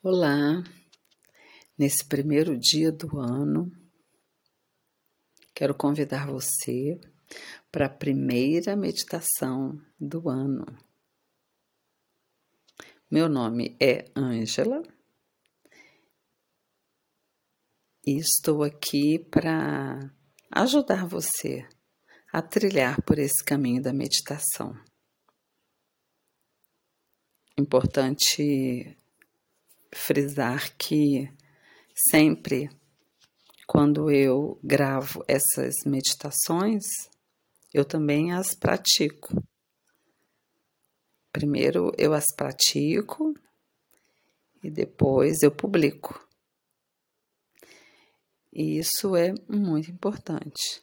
Olá, nesse primeiro dia do ano, quero convidar você para a primeira meditação do ano. Meu nome é Ângela e estou aqui para ajudar você a trilhar por esse caminho da meditação. Importante frisar que sempre quando eu gravo essas meditações, eu também as pratico. Primeiro eu as pratico e depois eu publico. E isso é muito importante,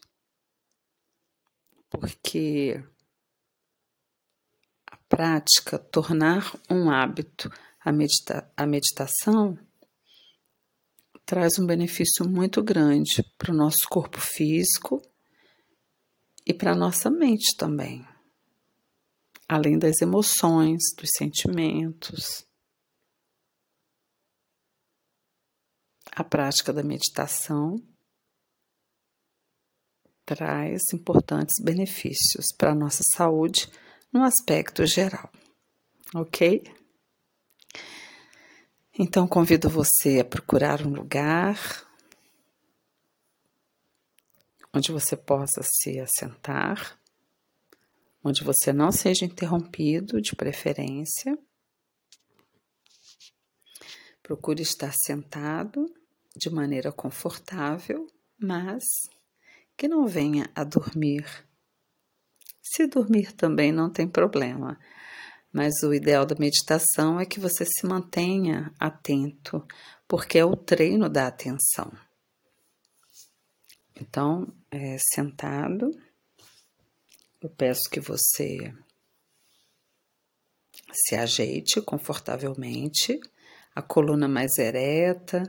porque a prática, tornar um hábito a, medita a meditação traz um benefício muito grande para o nosso corpo físico e para a nossa mente também, além das emoções, dos sentimentos. A prática da meditação traz importantes benefícios para a nossa saúde no aspecto geral, ok? Então convido você a procurar um lugar onde você possa se assentar, onde você não seja interrompido, de preferência. Procure estar sentado de maneira confortável, mas que não venha a dormir. Se dormir também não tem problema. Mas o ideal da meditação é que você se mantenha atento, porque é o treino da atenção. Então, é, sentado, eu peço que você se ajeite confortavelmente, a coluna mais ereta,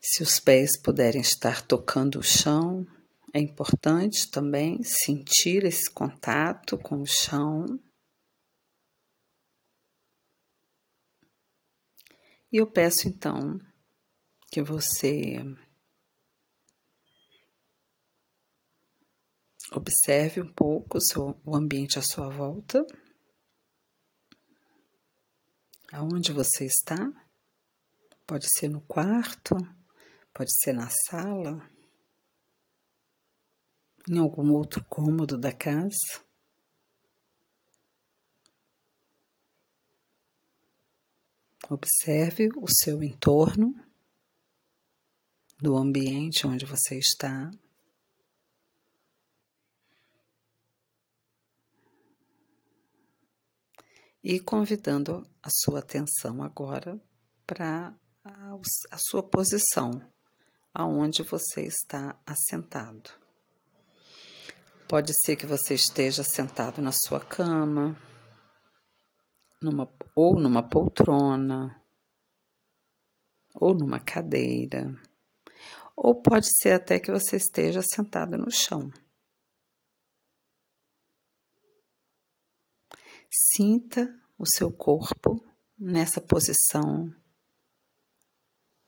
se os pés puderem estar tocando o chão, é importante também sentir esse contato com o chão. E eu peço então que você observe um pouco o, seu, o ambiente à sua volta, aonde você está. Pode ser no quarto, pode ser na sala, em algum outro cômodo da casa. Observe o seu entorno, do ambiente onde você está. E convidando a sua atenção agora para a, sua posição, aonde você está assentado. Pode ser que você esteja sentado na sua cama, numa, ou numa poltrona, ou numa cadeira, ou pode ser até que você esteja sentado no chão. Sinta o seu corpo nessa posição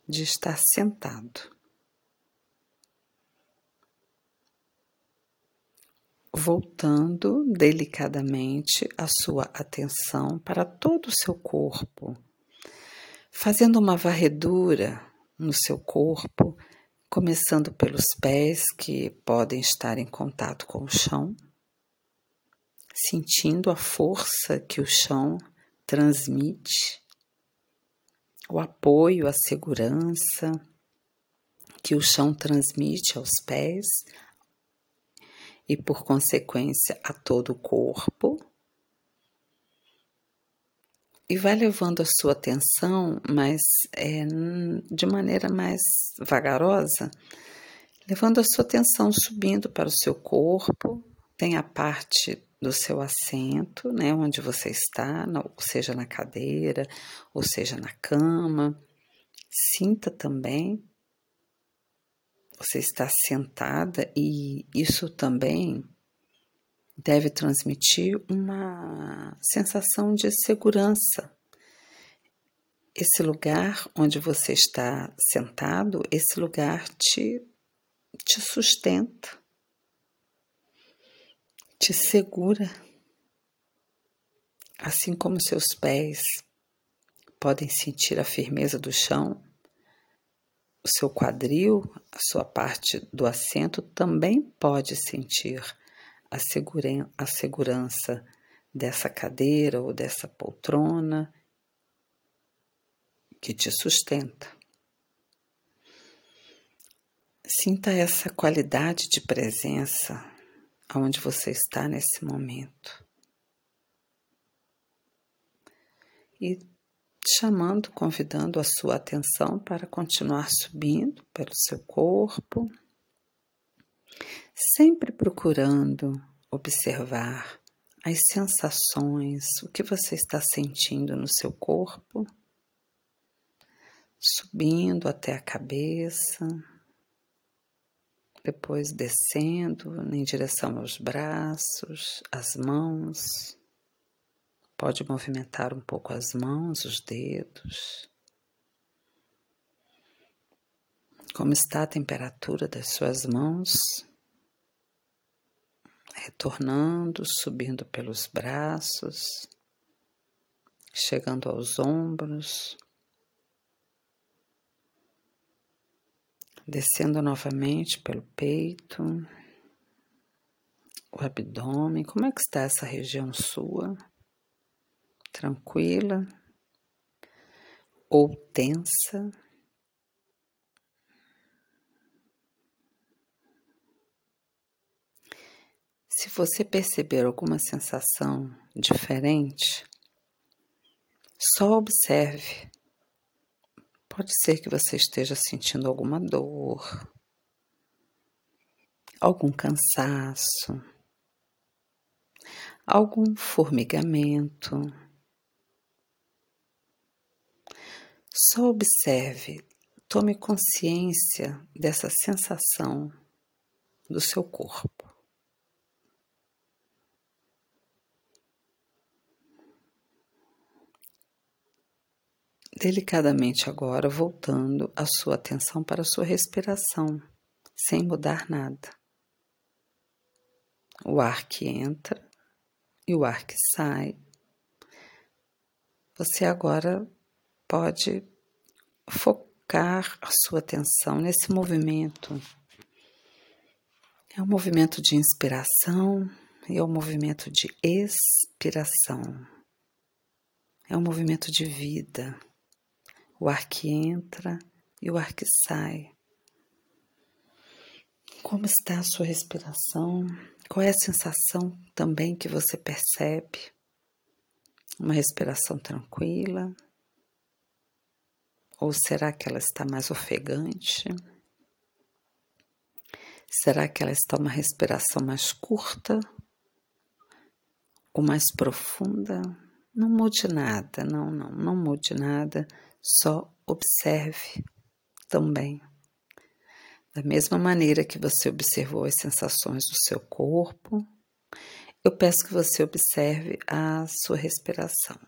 de estar sentado. Voltando delicadamente a sua atenção para todo o seu corpo, fazendo uma varredura no seu corpo, começando pelos pés que podem estar em contato com o chão, sentindo a força que o chão transmite, o apoio, a segurança que o chão transmite aos pés, e, por consequência, a todo o corpo. E vai levando a sua atenção, mas é, de maneira mais vagarosa, levando a sua atenção subindo para o seu corpo, tem a parte do seu assento, né, onde você está, ou seja na cadeira, ou seja na cama. Sinta também você está sentada e isso também deve transmitir uma sensação de segurança. esse lugar onde você está sentado, esse lugar te, te sustenta, te segura, assim como seus pés podem sentir a firmeza do chão, o seu quadril, a sua parte do assento também pode sentir a, a segurança dessa cadeira ou dessa poltrona que te sustenta. Sinta essa qualidade de presença aonde você está nesse momento. E chamando, convidando a sua atenção para continuar subindo pelo seu corpo, sempre procurando observar as sensações, o que você está sentindo no seu corpo subindo até a cabeça, depois descendo em direção aos braços, as mãos. Pode movimentar um pouco as mãos, os dedos. Como está a temperatura das suas mãos? Retornando, subindo pelos braços, chegando aos ombros. descendo novamente pelo peito, o abdômen. Como é que está essa região sua? Tranquila ou tensa? Se você perceber alguma sensação diferente, só observe Pode ser que você esteja sentindo alguma dor, algum cansaço, algum formigamento. Só observe, tome consciência dessa sensação do seu corpo. Delicadamente agora, voltando a sua atenção para a sua respiração, sem mudar nada. O ar que entra e o ar que sai. Você agora pode focar a sua atenção nesse movimento. É um movimento de inspiração e é um movimento de expiração. É um movimento de vida o ar que entra e o ar que sai. Como está a sua respiração? Qual é a sensação também que você percebe? Uma respiração tranquila? Ou será que ela está mais ofegante? Será que ela está uma respiração mais curta ou mais profunda? Não mude nada, não, não, não mude nada. Só observe também. Da mesma maneira que você observou as sensações do seu corpo, eu peço que você observe a sua respiração.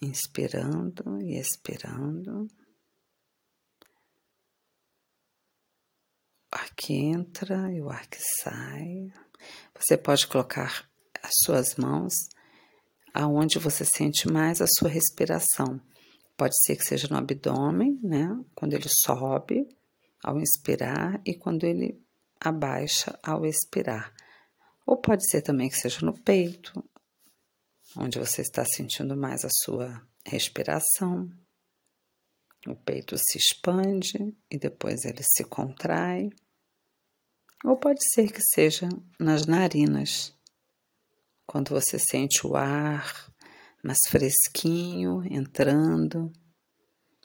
Inspirando e expirando. O ar que entra e o ar que sai. Você pode colocar as suas mãos aonde você sente mais a sua respiração. Pode ser que seja no abdômen, né? Quando ele sobe ao inspirar e quando ele abaixa ao expirar. Ou pode ser também que seja no peito, onde você está sentindo mais a sua respiração. O peito se expande e depois ele se contrai. Ou pode ser que seja nas narinas, quando você sente o ar mais fresquinho entrando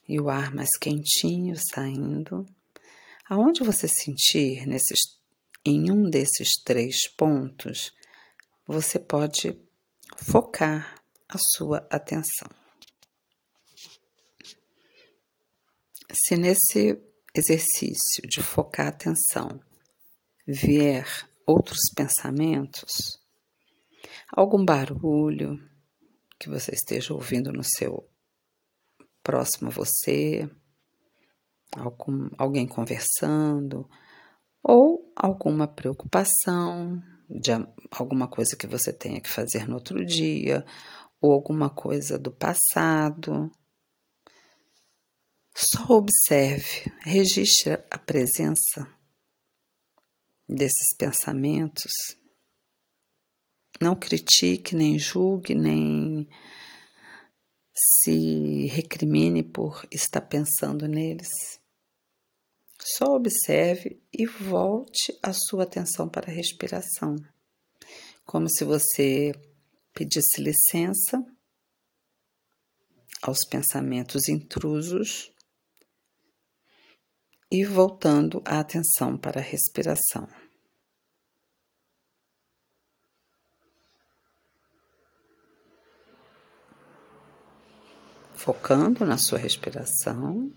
e o ar mais quentinho saindo. Aonde você sentir nesses, em um desses três pontos, você pode focar a sua atenção. Se nesse exercício de focar a atenção vier outros pensamentos, algum barulho, que você esteja ouvindo no seu próximo a você, algum, alguém conversando, ou alguma preocupação de alguma coisa que você tenha que fazer no outro dia, ou alguma coisa do passado. Só observe, registre a presença desses pensamentos. Não critique, nem julgue, nem se recrimine por estar pensando neles. Só observe e volte a sua atenção para a respiração, como se você pedisse licença aos pensamentos intrusos e voltando a atenção para a respiração. Focando na sua respiração.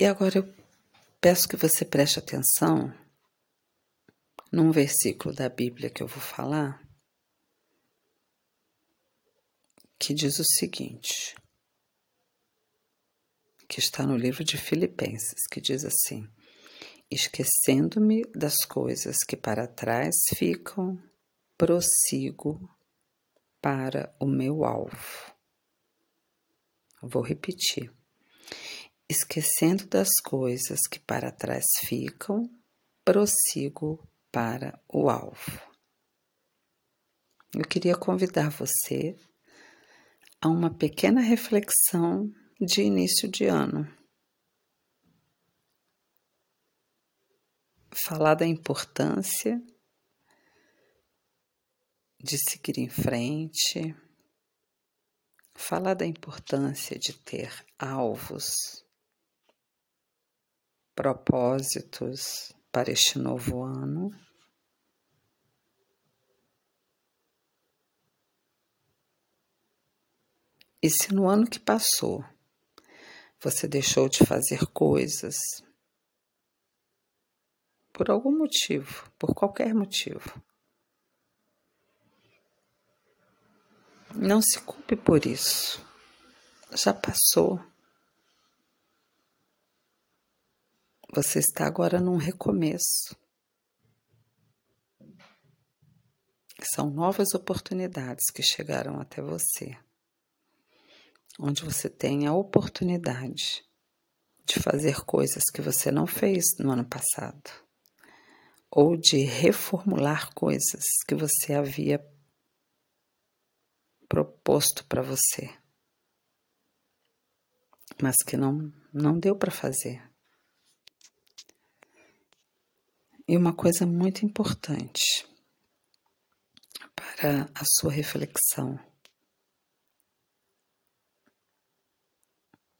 E agora eu peço que você preste atenção num versículo da Bíblia que eu vou falar, que diz o seguinte, que está no livro de Filipenses, que diz assim: Esquecendo-me das coisas que para trás ficam, prossigo para o meu alvo. Vou repetir. Esquecendo das coisas que para trás ficam, prossigo para o alvo. Eu queria convidar você a uma pequena reflexão de início de ano. Falar da importância de seguir em frente, falar da importância de ter alvos, propósitos, para este novo ano. E se no ano que passou você deixou de fazer coisas por algum motivo, por qualquer motivo, não se culpe por isso. Já passou. Você está agora num recomeço. São novas oportunidades que chegaram até você, onde você tem a oportunidade de fazer coisas que você não fez no ano passado, ou de reformular coisas que você havia proposto para você, mas que não, não deu para fazer. E uma coisa muito importante para a sua reflexão.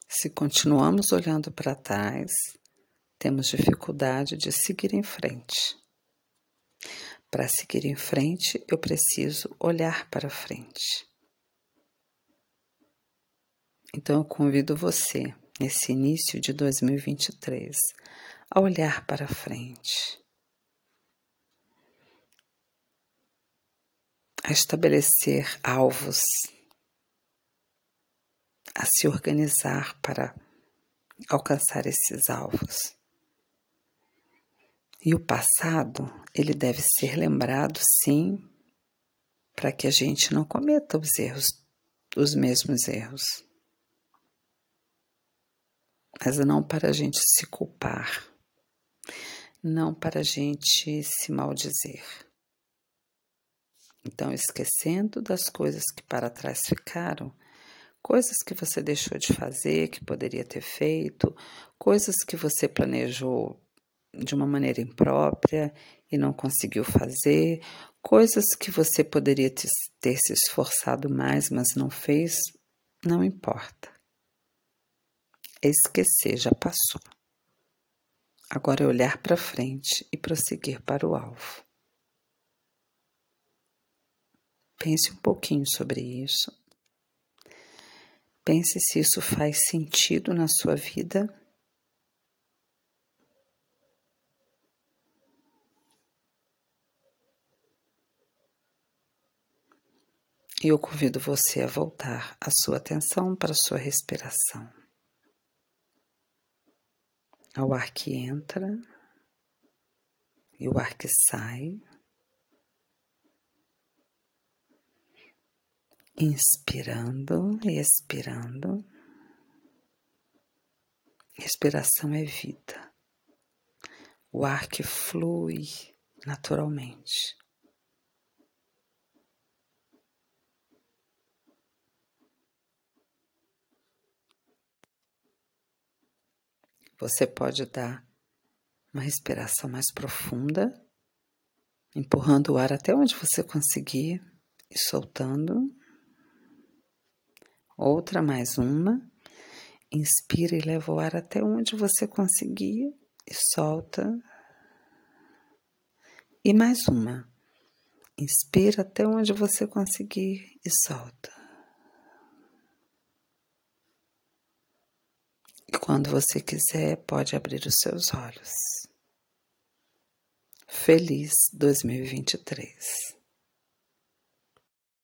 Se continuamos olhando para trás, temos dificuldade de seguir em frente. Para seguir em frente, eu preciso olhar para frente. Então, eu convido você, nesse início de 2023, a olhar para frente a estabelecer alvos, a se organizar para alcançar esses alvos. E o passado, ele deve ser lembrado, sim, para que a gente não cometa os erros, os mesmos erros. Mas não para a gente se culpar, não para a gente se maldizer. Então, esquecendo das coisas que para trás ficaram, coisas que você deixou de fazer, que poderia ter feito, coisas que você planejou de uma maneira imprópria e não conseguiu fazer, coisas que você poderia ter se esforçado mais, mas não fez, não importa. Esquecer já passou. Agora é olhar para frente e prosseguir para o alvo. Pense um pouquinho sobre isso. Pense se isso faz sentido na sua vida. E eu convido você a voltar a sua atenção para a sua respiração. Ao ar que entra e o ar que sai. Inspirando e expirando. Respiração é vida. O ar que flui naturalmente. Você pode dar uma respiração mais profunda, empurrando o ar até onde você conseguir e soltando. Outra, mais uma. Inspira e leva o ar até onde você conseguir e solta. E mais uma. Inspira até onde você conseguir e solta. E quando você quiser, pode abrir os seus olhos. Feliz 2023.